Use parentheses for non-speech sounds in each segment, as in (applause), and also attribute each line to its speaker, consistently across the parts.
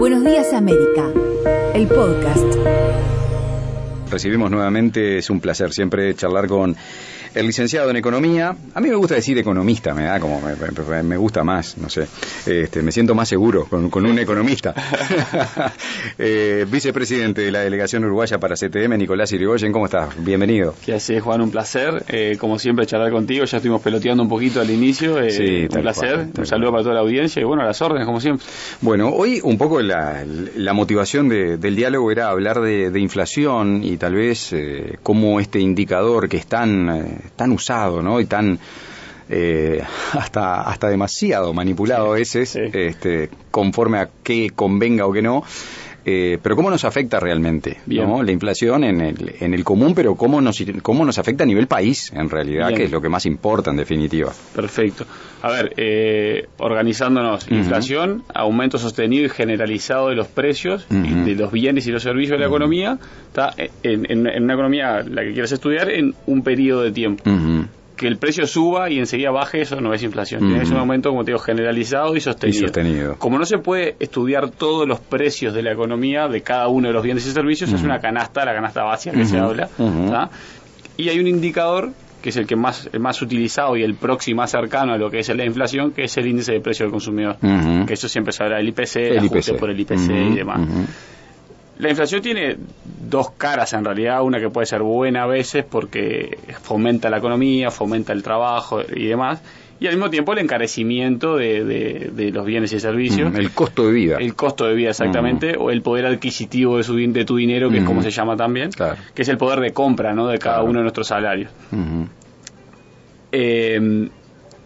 Speaker 1: Buenos días América, el podcast.
Speaker 2: Recibimos nuevamente, es un placer siempre charlar con el licenciado en economía. A mí me gusta decir economista, me da como, me, me gusta más, no sé. Este, me siento más seguro con, con un economista. (laughs) eh, vicepresidente de la delegación uruguaya para CTM, Nicolás Irigoyen, ¿cómo estás? Bienvenido.
Speaker 3: ¿Qué haces, Juan? Un placer. Eh, como siempre, charlar contigo. Ya estuvimos peloteando un poquito al inicio. Eh,
Speaker 2: Sí,
Speaker 3: un placer.
Speaker 2: cual,
Speaker 3: un saludo para toda la audiencia y bueno, a las órdenes, como siempre.
Speaker 2: Bueno, hoy un poco la, la motivación de- del diálogo era hablar de, de inflación y tal vez eh, cómo este indicador que es tan, eh, tan usado ¿no? y tan eh, (laughs) hasta, hasta demasiado manipulado a veces,
Speaker 3: sí.
Speaker 2: este, conforme a qué convenga o qué no, eh, pero cómo nos afecta realmente. ¿no? la inflación en el, en el común, pero cómo nos, cómo nos afecta a nivel país en realidad,
Speaker 3: Bien.
Speaker 2: que es lo que más importa en definitiva.
Speaker 3: Perfecto. A ver, eh, organizándonos, inflación, aumento sostenido y generalizado de los precios de los bienes y los servicios de la economía, está en, en- en una economía, la que quieras estudiar, en un periodo de tiempo. Que el precio suba y enseguida baje, eso no es inflación.
Speaker 2: Ujú.
Speaker 3: Es un aumento, como te digo, generalizado y sostenido.
Speaker 2: Y sostenido.
Speaker 3: Como no se puede estudiar todos los precios de la economía de cada uno de los bienes y servicios, es una canasta, la canasta básica que se habla. Y hay un indicador que es el que más, el más utilizado y el próximo más cercano a lo que es la inflación, que es el índice de precio del consumidor. Que eso siempre se habla del IPC,
Speaker 2: El
Speaker 3: ajuste
Speaker 2: IPC.
Speaker 3: por el IPC y demás. La inflación tiene dos caras en realidad, una que puede ser buena a veces porque fomenta la economía, fomenta el trabajo y demás, y al mismo tiempo el encarecimiento de, de- de los bienes y servicios,
Speaker 2: Mm, El costo de vida.
Speaker 3: el costo de vida exactamente, o el poder adquisitivo de, su, de tu dinero, que es como se llama también,
Speaker 2: Claro.
Speaker 3: que es el poder de compra ¿no? de cada
Speaker 2: Claro.
Speaker 3: uno de nuestros salarios.
Speaker 2: Ujú.
Speaker 3: Eh,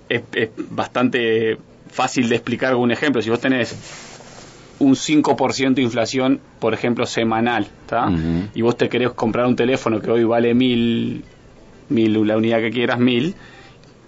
Speaker 3: es, es bastante fácil de explicar con un ejemplo. Si vos tenés un 5% de inflación, por ejemplo, semanal, ¿tá?
Speaker 2: Ujú.
Speaker 3: y vos te querés comprar un teléfono que hoy vale mil, mil la unidad que quieras, mil,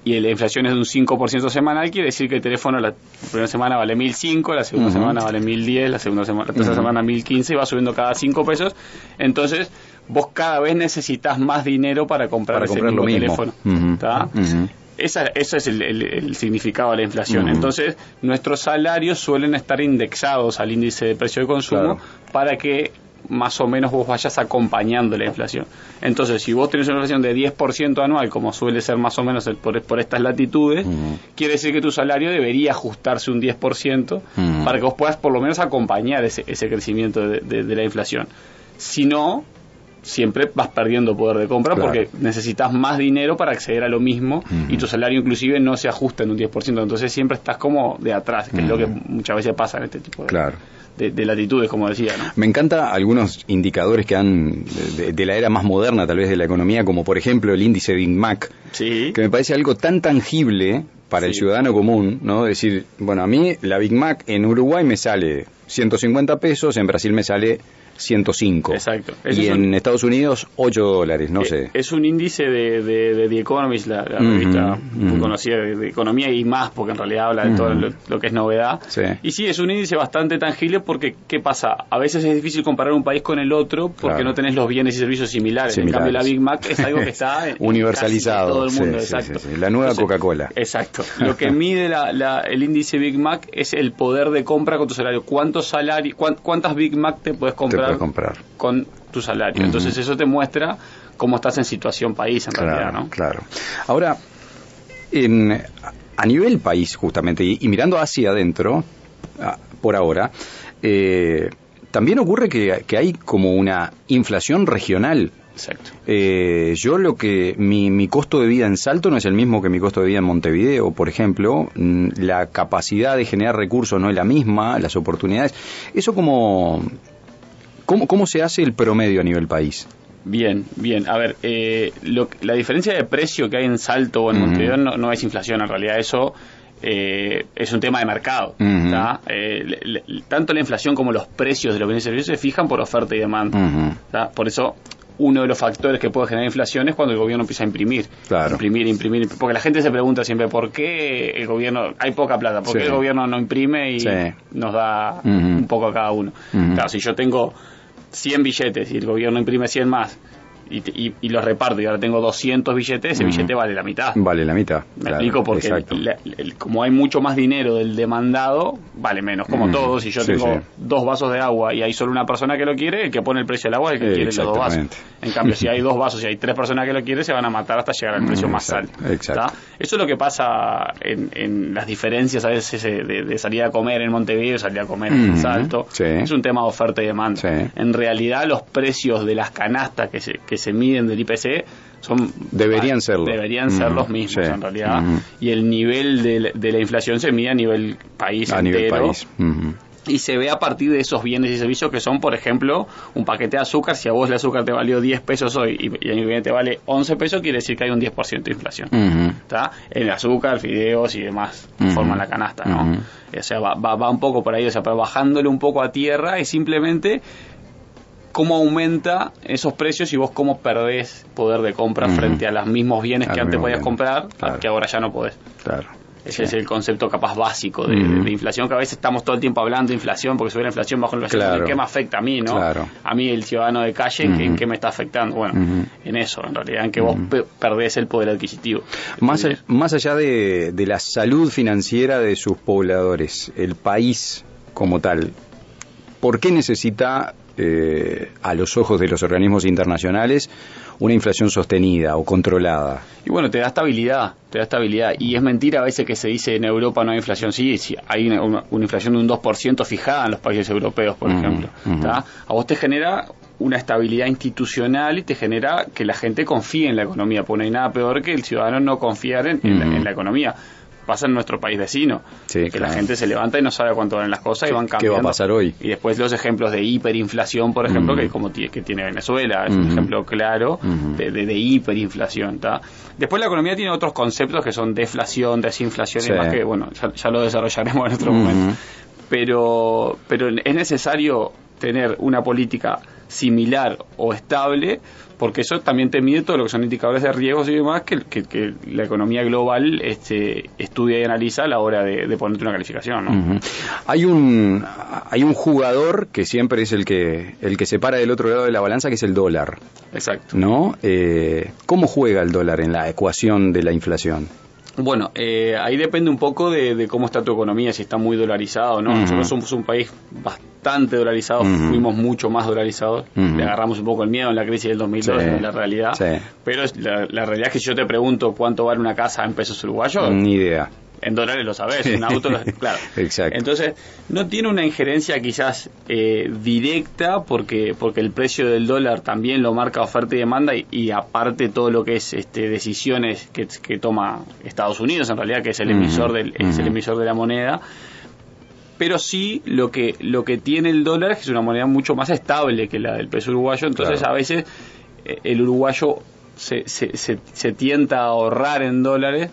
Speaker 3: y la inflación es de un 5% semanal, quiere decir que el teléfono la primera semana vale 1005, la segunda semana vale 1010, la segunda semana, la tercera
Speaker 2: Ujú.
Speaker 3: semana 1015 y va subiendo cada 5 pesos. Entonces, vos cada vez necesitas más dinero para comprar
Speaker 2: Para
Speaker 3: ese
Speaker 2: comprar
Speaker 3: mismo
Speaker 2: mismo.
Speaker 3: teléfono.
Speaker 2: Ujú.
Speaker 3: Esa, eso es el, el- el significado de la inflación. Entonces, nuestros salarios suelen estar indexados al índice de precio de consumo
Speaker 2: Claro.
Speaker 3: para que más o menos vos vayas acompañando la inflación. Entonces, si vos tenés una inflación de 10% anual, como suele ser más o menos el- por, por estas latitudes, quiere decir que tu salario debería ajustarse un 10%
Speaker 2: Ujú.
Speaker 3: para que vos puedas por lo menos acompañar ese, ese crecimiento de, de- de la inflación. Si no, siempre vas perdiendo poder de compra
Speaker 2: Claro.
Speaker 3: porque necesitas más dinero para acceder a lo mismo y tu salario inclusive no se ajusta en un 10%, entonces siempre estás como de atrás, que es lo que muchas veces pasa en este tipo de,
Speaker 2: Claro.
Speaker 3: de- de latitudes, como decía. ¿no?
Speaker 2: Me encanta algunos indicadores que han de, de la era más moderna tal vez de la economía, como por ejemplo el índice Big Mac,
Speaker 3: Sí,
Speaker 2: que me parece algo tan tangible para el ciudadano común, ¿no? Decir, bueno, a mí la Big Mac en Uruguay me sale 150 pesos, en Brasil me sale 105.
Speaker 3: Exacto.
Speaker 2: Y en
Speaker 3: un-
Speaker 2: Estados Unidos 8 dólares, no
Speaker 3: Eh,
Speaker 2: sé.
Speaker 3: Es un índice de, de, de The Economist, la, la
Speaker 2: Ujú,
Speaker 3: revista conocida de, de economía y más, porque en realidad habla de todo lo, lo que es novedad.
Speaker 2: Sí.
Speaker 3: Y sí, es un índice bastante tangible porque, ¿qué pasa? A veces es difícil comparar un país con el otro porque
Speaker 2: Claro.
Speaker 3: no tenés los bienes y servicios similares.
Speaker 2: Similares.
Speaker 3: En cambio, la Big Mac es algo que está (laughs) en-
Speaker 2: Universalizado,
Speaker 3: todo el mundo.
Speaker 2: sí,
Speaker 3: exacto.
Speaker 2: sí. La nueva Coca-Cola.
Speaker 3: Exacto. Lo que mide la- la- el índice Big Mac es el poder de compra con tu salario. ¿Cuántos salarios, cuán- cuántas Big Mac te puedes
Speaker 2: Te
Speaker 3: comprar?
Speaker 2: comprar.
Speaker 3: con tu salario. Entonces eso te muestra cómo estás en situación país en realidad, ¿no?
Speaker 2: Claro. Ahora, en, a nivel país, justamente, y, y mirando hacia adentro, ah, por ahora, eh, también ocurre que, que hay como una inflación regional.
Speaker 3: Exacto.
Speaker 2: Eh, yo lo que mi, mi costo de vida en Salto no es el mismo que mi costo de vida en Montevideo, por ejemplo. Mm, La capacidad de generar recursos no es la misma, las oportunidades. Eso como cómo, cómo se hace el promedio a nivel país.
Speaker 3: Bien, bien. A ver, eh, lo- la diferencia de precio que hay en Salto o en
Speaker 2: Ujú.
Speaker 3: Montevideo no, no es inflación, en realidad eso eh, es un tema de mercado. Eh, le- le- tanto la inflación como los precios de los bienes y servicios se fijan por oferta y demanda. Por eso uno de los factores que puede generar inflación es cuando el gobierno empieza a imprimir.
Speaker 2: Claro.
Speaker 3: Imprimir, imprimir. Porque la gente se pregunta siempre por qué el gobierno, hay poca plata, por
Speaker 2: Sí.
Speaker 3: qué el gobierno no imprime y
Speaker 2: Sí.
Speaker 3: nos da un poco a cada uno. Claro, si yo tengo 100 billetes y el gobierno imprime 100 más y, y, y los reparto y ahora tengo 200 billetes, ese billete vale la mitad.
Speaker 2: Vale la mitad.
Speaker 3: Me
Speaker 2: claro,
Speaker 3: explico porque el- como hay mucho más dinero del demandado, vale menos. Como
Speaker 2: Mm,
Speaker 3: todo, si yo
Speaker 2: sí,
Speaker 3: tengo
Speaker 2: sí.
Speaker 3: dos vasos de agua y hay solo una persona que lo quiere, el que pone el precio del agua es el que
Speaker 2: Eh,
Speaker 3: quiere los dos vasos. En cambio, si hay (laughs) dos vasos y hay tres personas que lo quieren, se van a matar hasta llegar al
Speaker 2: Mm,
Speaker 3: precio más
Speaker 2: exacto,
Speaker 3: alto.
Speaker 2: exacto.
Speaker 3: Eso es lo que pasa en, en las diferencias a veces eh, de, de salir a comer en Montevideo y salir a comer en Salto.
Speaker 2: sí.
Speaker 3: Es un tema de oferta y demanda. En realidad, los precios de las canastas que se, que se miden del IPC son
Speaker 2: Deberían serlo.
Speaker 3: deberían ser los mismos
Speaker 2: sí.
Speaker 3: en realidad y el nivel de, la- de la inflación se mide a nivel país
Speaker 2: a
Speaker 3: entero
Speaker 2: nivel país.
Speaker 3: Y se ve a partir de esos bienes y servicios que son, por ejemplo, un paquete de azúcar. Si a vos el azúcar te valió 10 pesos hoy y, y el viene te vale 11 pesos, quiere decir que hay un 10% de inflación. ¿Está? El azúcar, fideos y demás forman la canasta, ¿no? O sea, va, va, va un poco por ahí, o sea, pero bajándole un poco a tierra es simplemente cómo aumenta esos precios y vos cómo perdés poder de compra frente a los mismos bienes que antes podías comprar,
Speaker 2: claro.
Speaker 3: que ahora ya no podés.
Speaker 2: Claro.
Speaker 3: Ese
Speaker 2: Sí.
Speaker 3: es el concepto capaz básico de, inflación, que a veces estamos todo el tiempo hablando de inflación, porque sube la inflación, bajo la inflación,
Speaker 2: Claro.
Speaker 3: ¿en qué me afecta a mí, no?
Speaker 2: Claro.
Speaker 3: A mí, el ciudadano de calle, ¿en, qué, en
Speaker 2: Ujú.
Speaker 3: qué me está afectando? Bueno, en eso, en realidad, en que vos perdés el poder adquisitivo.
Speaker 2: Más, a- más allá de, de la salud financiera de sus pobladores, el país como tal, ¿por qué necesita, eh, a los ojos de los organismos internacionales, una inflación sostenida o controlada?
Speaker 3: Y bueno, te da estabilidad, te da estabilidad. Y es mentira a veces que se dice en Europa no hay inflación. Sí, sí hay una, una- una inflación de un 2% fijada en los países europeos, por
Speaker 2: Ujú,
Speaker 3: ejemplo. ¿tá? A vos te genera una estabilidad institucional y te genera que la gente confíe en la economía, porque no hay nada peor que el ciudadano no confiar en, en la,
Speaker 2: Ujú.
Speaker 3: en la economía. Pasa en nuestro país vecino,
Speaker 2: Sí,
Speaker 3: que
Speaker 2: claro.
Speaker 3: la gente se levanta y no sabe cuánto valen las cosas y van
Speaker 2: ¿Qué
Speaker 3: cambiando.
Speaker 2: va a pasar hoy?
Speaker 3: Y después los ejemplos de hiperinflación, por ejemplo, que como que tiene Venezuela, es un ejemplo claro de, de- de hiperinflación. ¿tá? Después la economía tiene otros conceptos que son deflación, desinflación
Speaker 2: Sí.
Speaker 3: y demás que, bueno, ya, ya lo desarrollaremos en otro momento. Pero, pero es necesario tener una política similar o estable, porque eso también te mide todo lo que son indicadores de riesgos y demás que, que- que la economía global este, estudia y analiza a la hora de, de ponerte una calificación.
Speaker 2: Hay un hay un jugador que siempre es el que el que se para del otro lado de la balanza, que es el dólar,
Speaker 3: Exacto.
Speaker 2: ¿no? Eh, ¿Cómo juega el dólar en la ecuación de la inflación?
Speaker 3: Bueno, eh, ahí depende un poco de, de cómo está tu economía, si está muy dolarizado o no.
Speaker 2: Ujú.
Speaker 3: Nosotros somos un país bastante dolarizado,
Speaker 2: Ujú.
Speaker 3: fuimos mucho más dolarizados.
Speaker 2: Ujú.
Speaker 3: Le agarramos un poco el miedo en la crisis del 2002,
Speaker 2: Sí.
Speaker 3: en la realidad.
Speaker 2: Sí.
Speaker 3: Pero la, la realidad es que si yo te pregunto cuánto vale una casa en pesos uruguayos,
Speaker 2: Ni idea.
Speaker 3: en dólares lo sabes,
Speaker 2: Sí.
Speaker 3: un auto, lo- claro. (laughs)
Speaker 2: Exacto.
Speaker 3: Entonces, no tiene una injerencia quizás eh, directa porque porque el precio del dólar también lo marca oferta y demanda y, y aparte todo lo que es este decisiones que, que toma Estados Unidos en realidad que es el emisor del es el emisor de la moneda pero sí lo que lo que tiene el dólar es que es una moneda mucho más estable que la del peso uruguayo entonces
Speaker 2: Claro.
Speaker 3: a veces eh, el uruguayo se, se, se, se tienta a ahorrar en dólares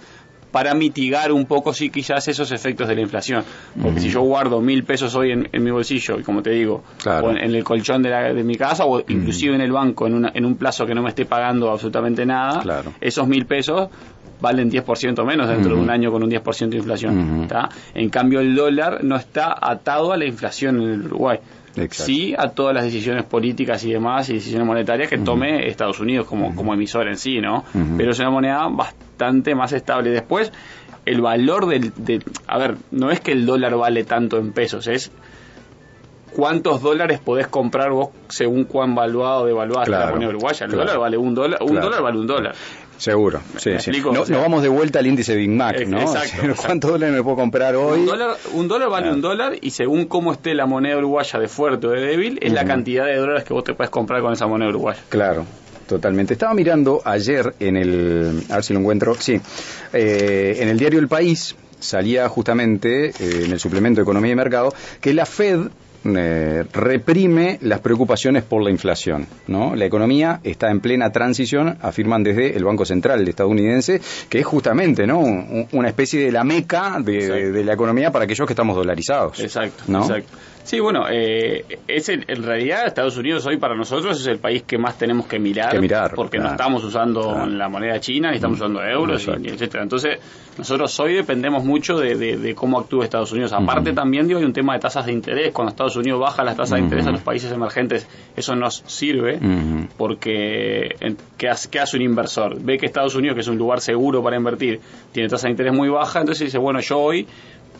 Speaker 3: para mitigar un poco, sí, quizás esos efectos de la inflación. Porque si yo guardo mil pesos hoy en, en mi bolsillo, y como te digo,
Speaker 2: Claro.
Speaker 3: o en, en el colchón de, la- de mi casa, o inclusive en el banco, en, una- en un plazo que no me esté pagando absolutamente nada,
Speaker 2: Claro.
Speaker 3: esos mil pesos valen 10% menos dentro de un año con un 10% de inflación. ¿tá? En cambio, el dólar no está atado a la inflación en el Uruguay.
Speaker 2: Exacto.
Speaker 3: Sí a todas las decisiones políticas y demás y decisiones monetarias que tome Estados Unidos como, como emisor en sí, ¿no? Pero es una moneda bastante más estable. Después, el valor del... De, a ver, no es que el dólar vale tanto en pesos, es cuántos dólares podés comprar vos según cuán valuado o devaluada la moneda uruguaya. El
Speaker 2: claro.
Speaker 3: dólar vale un dólar, un
Speaker 2: Claro.
Speaker 3: dólar vale un dólar.
Speaker 2: Seguro, sí,
Speaker 3: ¿Me
Speaker 2: sí.
Speaker 3: explico?
Speaker 2: No,
Speaker 3: O sea-
Speaker 2: nos vamos de vuelta al índice Big Mac, ¿no?
Speaker 3: exacto,
Speaker 2: O sea,
Speaker 3: exacto. (laughs)
Speaker 2: ¿Cuántos dólares me puedo comprar hoy?
Speaker 3: Un dólar, un dólar vale
Speaker 2: Claro.
Speaker 3: un dólar y según cómo esté la moneda uruguaya de fuerte o de débil, es la cantidad de dólares que vos te puedes comprar con esa moneda uruguaya.
Speaker 2: Claro, totalmente. Estaba mirando ayer en el, a ver si lo encuentro, sí, eh, en el diario El País salía justamente eh, en el suplemento de Economía y Mercado que la Fed eh, reprime las preocupaciones por la inflación, ¿no? La economía está en plena transición, afirman desde el Banco Central estadounidense, que es justamente, ¿no? Un- una especie de la meca de- de la economía para aquellos que estamos dolarizados.
Speaker 3: Exacto,
Speaker 2: ¿no?
Speaker 3: exacto. Sí, bueno, eh, es el- en realidad Estados Unidos hoy para nosotros es el país que más tenemos que mirar,
Speaker 2: Que mirar,
Speaker 3: porque no estamos usando
Speaker 2: Claro.
Speaker 3: la moneda china, ni estamos usando euros, y, etcétera. Entonces, nosotros hoy dependemos mucho de, de- de cómo actúa Estados Unidos. Aparte
Speaker 2: Ujú.
Speaker 3: también digo, hay un tema de tasas de interés. Cuando Estados Unidos baja las tasas de interés a los países emergentes, eso nos sirve porque en- ¿qué hace, qué hace un inversor? Ve que Estados Unidos, que es un lugar seguro para invertir, tiene tasa de interés muy baja, entonces dice, bueno, yo hoy,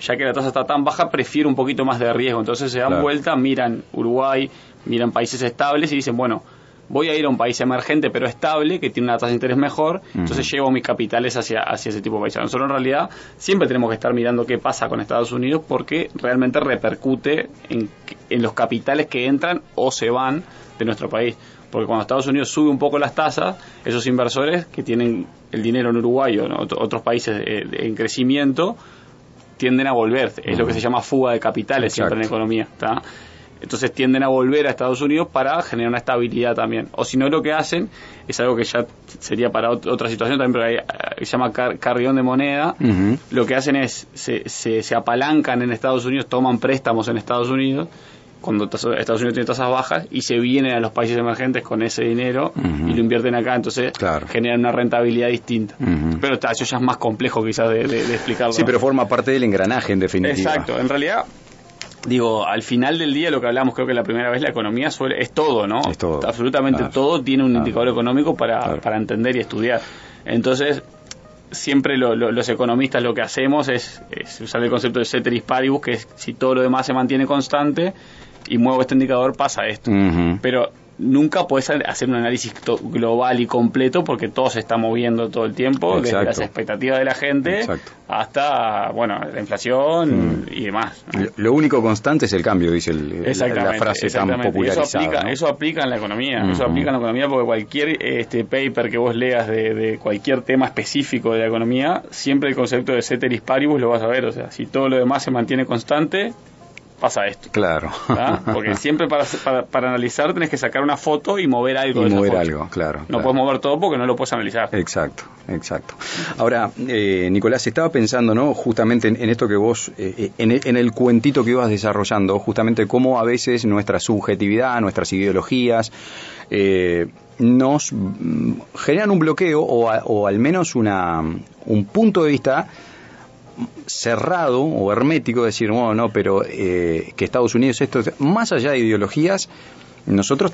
Speaker 3: ya que la tasa está tan baja, prefiero un poquito más de riesgo. Entonces se dan
Speaker 2: Claro.
Speaker 3: vuelta, miran Uruguay, miran países estables y dicen, bueno, voy a ir a un país emergente pero estable, que tiene una tasa de interés mejor, entonces llevo mis capitales hacia, hacia ese tipo de países. Nosotros en realidad siempre tenemos que estar mirando qué pasa con Estados Unidos porque realmente repercute en, en los capitales que entran o se van de nuestro país. Porque cuando Estados Unidos sube un poco las tasas, esos inversores que tienen el dinero en Uruguay o en ot- otros países eh, en crecimiento, tienden a volver. Es lo que se llama fuga de capitales siempre en
Speaker 2: Exacto.
Speaker 3: economía. Entonces tienden a volver a Estados Unidos para generar una estabilidad también. O si no, lo que hacen es algo que ya sería para ot- otra situación también, pero hay- se llama car- carrión de moneda. Lo que hacen es, se, se, se apalancan en Estados Unidos, toman préstamos en Estados Unidos, cuando Estados Unidos tiene tasas bajas, y se vienen a los países emergentes con ese dinero y lo invierten acá, entonces
Speaker 2: Claro.
Speaker 3: generan una rentabilidad distinta. Pero está, eso ya es más complejo quizás de, de- de explicarlo.
Speaker 2: Sí, pero forma parte del engranaje en definitiva.
Speaker 3: Exacto, en realidad, digo, al final del día lo que hablamos, creo que la primera vez la economía suele, es todo, ¿no?
Speaker 2: Es todo.
Speaker 3: Absolutamente
Speaker 2: Claro.
Speaker 3: todo tiene un
Speaker 2: Claro.
Speaker 3: indicador económico para, para entender y estudiar. Entonces, siempre lo- lo- los economistas lo que hacemos es, es usar el concepto de ceteris paribus, que es si todo lo demás se mantiene constante y muevo este indicador, pasa esto. Pero nunca puedes hacer un análisis global y completo porque todo se está moviendo todo el tiempo, desde las expectativas de la gente
Speaker 2: Exacto.
Speaker 3: hasta, bueno, la inflación y demás. ¿no?
Speaker 2: Lo- único constante es el cambio, dice el- la- frase tan popularizada.
Speaker 3: Eso aplica,
Speaker 2: ¿no?
Speaker 3: eso aplica en la economía, eso aplica en la economía porque cualquier este paper que vos leas de, de cualquier tema específico de la economía, siempre el concepto de ceteris paribus lo vas a ver, o sea, si todo lo demás se mantiene constante, pasa esto.
Speaker 2: Claro.
Speaker 3: ¿verdad? Porque (laughs) siempre para, para, para analizar tenés que sacar una foto y mover algo
Speaker 2: y
Speaker 3: de esa
Speaker 2: mover
Speaker 3: foto.
Speaker 2: algo, claro.
Speaker 3: No
Speaker 2: claro.
Speaker 3: puedes mover todo porque no lo puedes analizar.
Speaker 2: Exacto, exacto. Ahora, eh, Nicolás, estaba pensando, ¿no? Justamente en, en esto que vos, eh, en, el, en el cuentito que ibas desarrollando, justamente cómo a veces nuestra subjetividad, nuestras ideologías, eh, nos mm, generan un bloqueo o, a- o al menos una, un punto de vista cerrado o hermético, de decir, bueno, no, pero eh, que Estados Unidos esto, más allá de ideologías, nosotros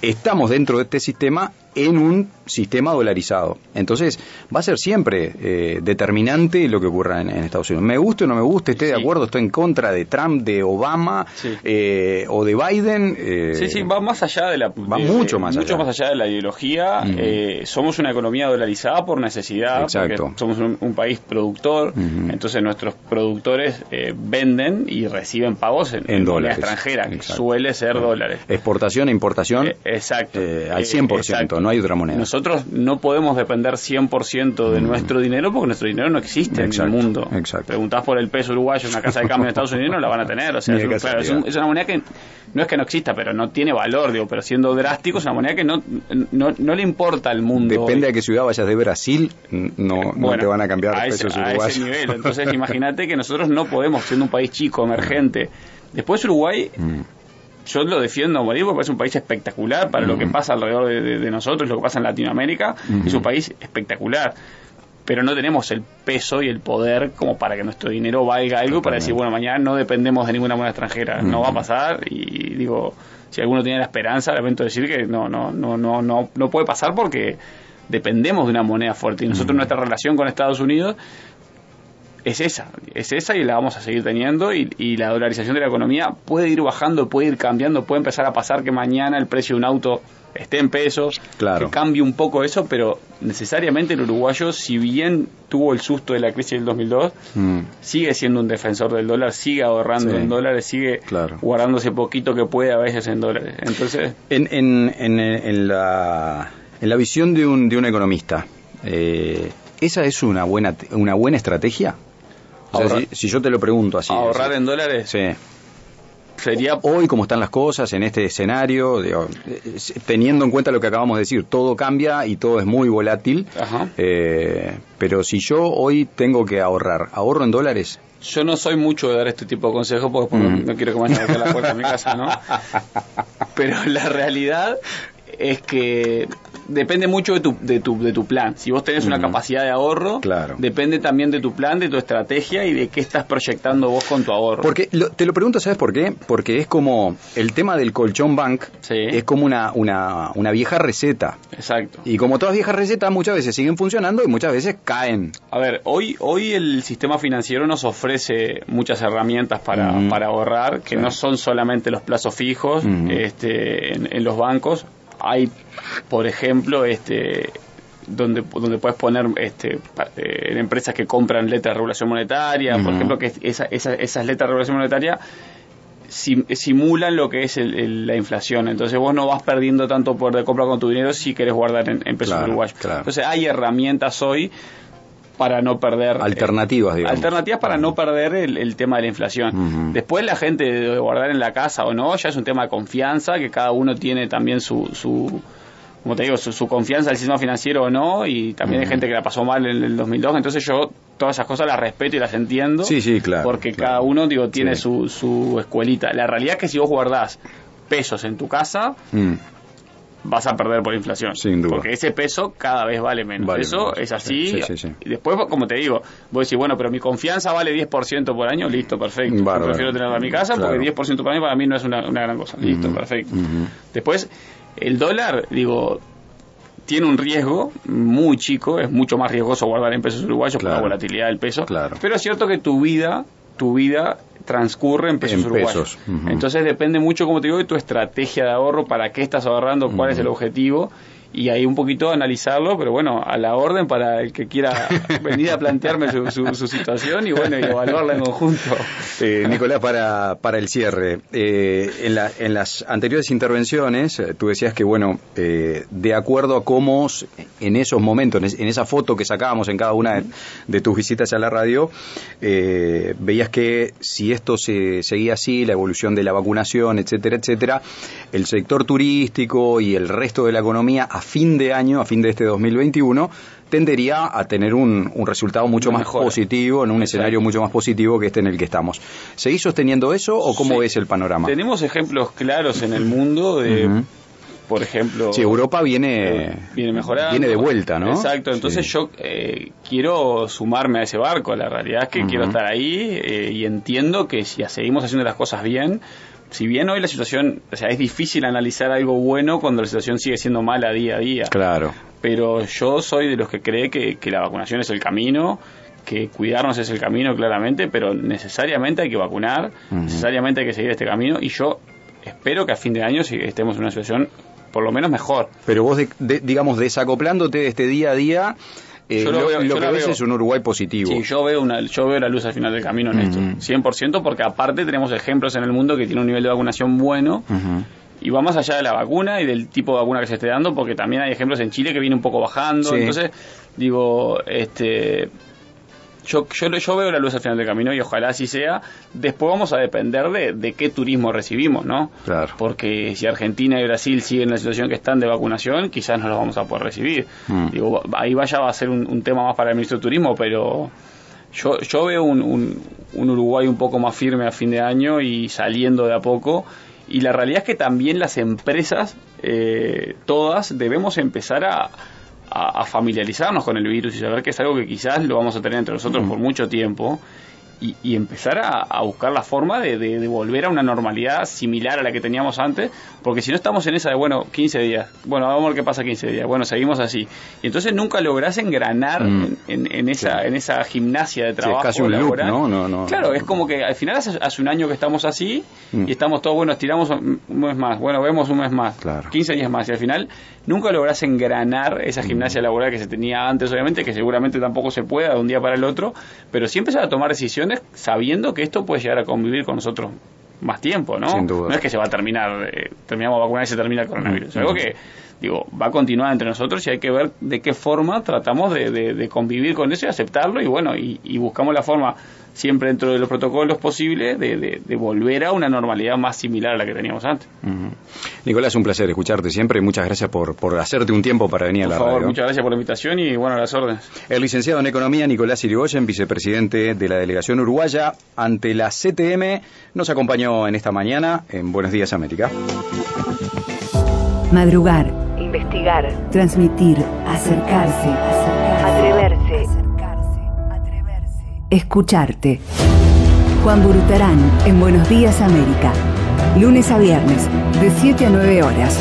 Speaker 2: estamos dentro de este sistema en un sistema dolarizado. Entonces, va a ser siempre eh, determinante lo que ocurra en, en Estados Unidos. Me guste o no me guste, esté de acuerdo, estoy en contra de Trump, de Obama
Speaker 3: Sí.
Speaker 2: eh, o de Biden. eh,
Speaker 3: Sí, sí, va más allá de la...
Speaker 2: va
Speaker 3: de-
Speaker 2: mucho más
Speaker 3: mucho
Speaker 2: allá.
Speaker 3: más allá de la ideología. Eh, somos una economía dolarizada por necesidad,
Speaker 2: Exacto.
Speaker 3: porque somos un, un país productor, entonces nuestros productores eh, venden y reciben pagos en,
Speaker 2: En dólares.
Speaker 3: extranjera, que suele ser dólares.
Speaker 2: Exportación e importación
Speaker 3: Eh, exacto.
Speaker 2: eh, al
Speaker 3: Eh,
Speaker 2: 100%,
Speaker 3: exacto.
Speaker 2: No hay otra moneda.
Speaker 3: Nosotros no podemos depender 100% de nuestro dinero porque nuestro dinero no existe
Speaker 2: Exacto,
Speaker 3: en el mundo.
Speaker 2: exacto.
Speaker 3: Preguntás por el peso uruguayo en una casa de cambio en Estados Unidos no la van a tener. O sea, es, un- claro, es, un- es una moneda que no es que no exista, pero no tiene valor, digo, pero siendo drástico es una moneda que no, no, no le importa al mundo.
Speaker 2: Depende
Speaker 3: hoy.
Speaker 2: a qué ciudad vayas de Brasil, no, no te van a cambiar
Speaker 3: a ese,
Speaker 2: pesos
Speaker 3: a ese
Speaker 2: uruguayos.
Speaker 3: nivel. Entonces, (laughs) imagínate que nosotros no podemos, siendo un país chico, emergente. Después Uruguay
Speaker 2: Mm.
Speaker 3: Yo lo defiendo a morir porque es un país espectacular para lo que pasa alrededor de, de- de nosotros, lo que pasa en Latinoamérica. Es un país espectacular. Pero no tenemos el peso y el poder como para que nuestro dinero valga algo para decir, bueno, mañana no dependemos de ninguna moneda extranjera. No va a pasar y digo, si alguno tiene la esperanza, lamento decir que no, no, no, no, no, no puede pasar porque dependemos de una moneda fuerte. Y nosotros nuestra relación con Estados Unidos es esa, es esa y la vamos a seguir teniendo y, y la dolarización de la economía puede ir bajando, puede ir cambiando, puede empezar a pasar que mañana el precio de un auto esté en pesos,
Speaker 2: Claro.
Speaker 3: que cambie un poco eso, pero necesariamente el uruguayo, si bien tuvo el susto de la crisis del 2002,
Speaker 2: Mm.
Speaker 3: sigue siendo un defensor del dólar, sigue ahorrando
Speaker 2: Sí.
Speaker 3: en dólares, sigue
Speaker 2: Claro.
Speaker 3: guardándose poquito que puede a veces en dólares. Entonces,
Speaker 2: En, en, en, en la, en la visión de un, de un economista, eh, ¿esa es una buena, una buena estrategia? O sea,
Speaker 3: Ahorrar-
Speaker 2: si, si yo te lo pregunto así.
Speaker 3: ahorrar
Speaker 2: así.
Speaker 3: en dólares
Speaker 2: Sí.
Speaker 3: sería
Speaker 2: Hoy, como están las cosas en este escenario, digo, teniendo en cuenta lo que acabamos de decir, todo cambia y todo es muy volátil.
Speaker 3: Ajá.
Speaker 2: eh, pero si yo hoy tengo que ahorrar, ¿ahorro en dólares?
Speaker 3: Yo no soy mucho de dar este tipo de consejos porque después
Speaker 2: Mm.
Speaker 3: no, quiero que me vayan a la puerta de mi casa, ¿no? (laughs) Pero la realidad es que depende mucho de tu, de tu, de tu plan. Si vos tenés una capacidad de ahorro,
Speaker 2: Claro.
Speaker 3: depende también de tu plan, de tu estrategia y de qué estás proyectando vos con tu ahorro.
Speaker 2: Porque lo- te lo pregunto, ¿sabes por qué? Porque es como el tema del colchón bank,
Speaker 3: Sí.
Speaker 2: es como una, una, una vieja receta.
Speaker 3: Exacto.
Speaker 2: Y como todas viejas recetas, muchas veces siguen funcionando y muchas veces caen.
Speaker 3: A ver, hoy, hoy el sistema financiero nos ofrece muchas herramientas para, para ahorrar, que
Speaker 2: Claro.
Speaker 3: no son solamente los plazos fijos este, en, en los bancos. Hay, por ejemplo, este donde, donde puedes poner este, eh, en empresas que compran letras de regulación monetaria, por ejemplo, que esa- esa- esas letras de regulación monetaria sim- simulan lo que es el- el- la inflación. Entonces vos no vas perdiendo tanto poder de compra con tu dinero si querés guardar en, en pesos
Speaker 2: Claro,
Speaker 3: uruguayos.
Speaker 2: claro.
Speaker 3: Entonces hay herramientas hoy para no perder
Speaker 2: Alternativas,
Speaker 3: eh,
Speaker 2: digamos.
Speaker 3: alternativas para no perder el, el tema de la inflación después la gente de guardar en la casa o no ya es un tema de confianza que cada uno tiene también su, su como te digo su, su confianza al sistema financiero o no y también hay gente que la pasó mal en el 2002 entonces yo todas esas cosas las respeto y las entiendo
Speaker 2: Sí, sí, claro,
Speaker 3: porque
Speaker 2: claro.
Speaker 3: cada uno digo tiene
Speaker 2: Sí.
Speaker 3: su, su escuelita la realidad es que si vos guardás pesos en tu casa
Speaker 2: Mm.
Speaker 3: Vas a perder por inflación.
Speaker 2: Sin duda.
Speaker 3: Porque ese peso cada vez vale menos.
Speaker 2: Vale
Speaker 3: Eso
Speaker 2: menos,
Speaker 3: es así.
Speaker 2: sí, sí, sí.
Speaker 3: Y después, como te digo, vos decís, bueno, pero mi confianza vale 10% por año, listo, perfecto. Yo
Speaker 2: Bárbaro.
Speaker 3: prefiero tenerla en mi casa
Speaker 2: Claro.
Speaker 3: porque 10% por año para mí no es una, una gran cosa. Listo, perfecto. Después, el dólar, digo, tiene un riesgo muy chico, es mucho más riesgoso guardar en pesos uruguayos por la volatilidad del peso.
Speaker 2: Claro.
Speaker 3: Pero es cierto que tu vida, tu vida transcurre en pesos
Speaker 2: En
Speaker 3: uruguayos.
Speaker 2: pesos.
Speaker 3: Entonces depende mucho, como te digo, de tu estrategia de ahorro, para qué estás ahorrando, cuál es el objetivo. Y ahí un poquito analizarlo, pero bueno, a la orden para el que quiera (laughs) venir a plantearme su, su- su situación y bueno, y evaluarla en conjunto.
Speaker 2: Eh, Nicolás, para, para el cierre, eh, en, la- en las anteriores intervenciones eh, tú decías que, bueno, eh, de acuerdo a cómo en esos momentos, en, es- en esa foto que sacábamos en cada una de, de tus visitas a la radio, veías que si esto se seguía así, la evolución de la vacunación, etcétera, etcétera, el sector turístico y el resto de la economía fin de año, a fin de este 2021, tendería a tener un, un resultado mucho
Speaker 3: Una
Speaker 2: más
Speaker 3: mejora.
Speaker 2: positivo, en un
Speaker 3: Exacto.
Speaker 2: escenario mucho más positivo que este en el que estamos. ¿Seguís sosteniendo eso o cómo
Speaker 3: Sí.
Speaker 2: ves el panorama?
Speaker 3: Tenemos ejemplos claros en el mundo de, por ejemplo...
Speaker 2: Sí, Europa viene,
Speaker 3: viene mejorando.
Speaker 2: Viene de vuelta, ¿no?
Speaker 3: Exacto, entonces
Speaker 2: Sí.
Speaker 3: yo eh, quiero sumarme a ese barco, la realidad es que quiero estar ahí eh, y entiendo que si seguimos haciendo las cosas bien, si bien hoy la situación, o sea, es difícil analizar algo bueno cuando la situación sigue siendo mala día a día,
Speaker 2: Claro.
Speaker 3: pero yo soy de los que cree que, que la vacunación es el camino, que cuidarnos es el camino claramente, pero necesariamente hay que vacunar, necesariamente hay que seguir este camino y yo espero que a fin de año sí estemos en una situación por lo menos mejor.
Speaker 2: Pero vos, de- de- digamos, desacoplándote de este día a día, eh,
Speaker 3: Yo
Speaker 2: lo,
Speaker 3: lo veo-
Speaker 2: lo
Speaker 3: yo
Speaker 2: que ves
Speaker 3: veo.
Speaker 2: es un Uruguay positivo.
Speaker 3: Sí, yo veo, una, yo veo la luz al final del camino en esto,
Speaker 2: Ujú.
Speaker 3: 100%, porque aparte tenemos ejemplos en el mundo que tienen un nivel de vacunación bueno y va más allá de la vacuna y del tipo de vacuna que se esté dando, porque también hay ejemplos en Chile que viene un poco bajando.
Speaker 2: Sí.
Speaker 3: Entonces, digo, este. Yo, yo, yo veo la luz al final del camino y ojalá así sea. Después vamos a depender de, de qué turismo recibimos, ¿no?
Speaker 2: Claro.
Speaker 3: Porque si Argentina y Brasil siguen en la situación que están de vacunación, quizás no los vamos a poder recibir.
Speaker 2: Mm.
Speaker 3: Digo, ahí vaya va a ser un, un tema más para el ministro de Turismo, pero yo, yo veo un, un, un Uruguay un poco más firme a fin de año y saliendo de a poco. Y la realidad es que también las empresas, eh, todas, debemos empezar a, a, familiarizarnos con el virus y saber que es algo que quizás lo vamos a tener entre nosotros por mucho tiempo. Y, y empezar a, a buscar la forma de, de- de volver a una normalidad similar a la que teníamos antes, porque si no estamos en esa de, bueno, 15 días, bueno, vamos a ver qué pasa 15 días, bueno, seguimos así. Y entonces nunca lográs engranar
Speaker 2: Mm.
Speaker 3: en, en- en esa,
Speaker 2: Claro.
Speaker 3: en esa gimnasia de
Speaker 2: es
Speaker 3: trabajo.
Speaker 2: casi un loop,
Speaker 3: laboral.
Speaker 2: ¿no? No, no.
Speaker 3: Claro, es como que al final hace, hace un año que estamos así
Speaker 2: Mm.
Speaker 3: y estamos todos, bueno, estiramos un un mes más, bueno, vemos un mes más,
Speaker 2: Claro.
Speaker 3: 15 días más y al final nunca lográs engranar esa gimnasia
Speaker 2: Mm.
Speaker 3: laboral que se tenía antes, obviamente, que seguramente tampoco se pueda de un día para el otro, pero sí empezar a tomar decisiones sabiendo que esto puede llegar a convivir con nosotros más tiempo, ¿no?
Speaker 2: Sin duda.
Speaker 3: No es que se va a terminar, eh, terminamos de vacunar y se termina el coronavirus, es
Speaker 2: Mm.
Speaker 3: algo que digo, va a continuar entre nosotros y hay que ver de qué forma tratamos de, de- de convivir con eso y aceptarlo y bueno, y, y buscamos la forma siempre dentro de los protocolos posibles de, de- de volver a una normalidad más similar a la que teníamos antes.
Speaker 2: Nicolás, un placer escucharte siempre. Muchas gracias por, por hacerte un tiempo para venir
Speaker 3: Por
Speaker 2: a la
Speaker 3: favor,
Speaker 2: radio.
Speaker 3: muchas gracias por la invitación y bueno, a las órdenes.
Speaker 2: El licenciado en Economía Nicolás Irigoyen, vicepresidente de la delegación uruguaya ante la CTM, nos acompañó en esta mañana en Buenos Días América.
Speaker 1: Madrugar. Investigar. Transmitir. Acercarse. Atreverse. Escucharte. Juan Burutarán en Buenos Días América. Lunes a viernes, de 7 a 9 horas.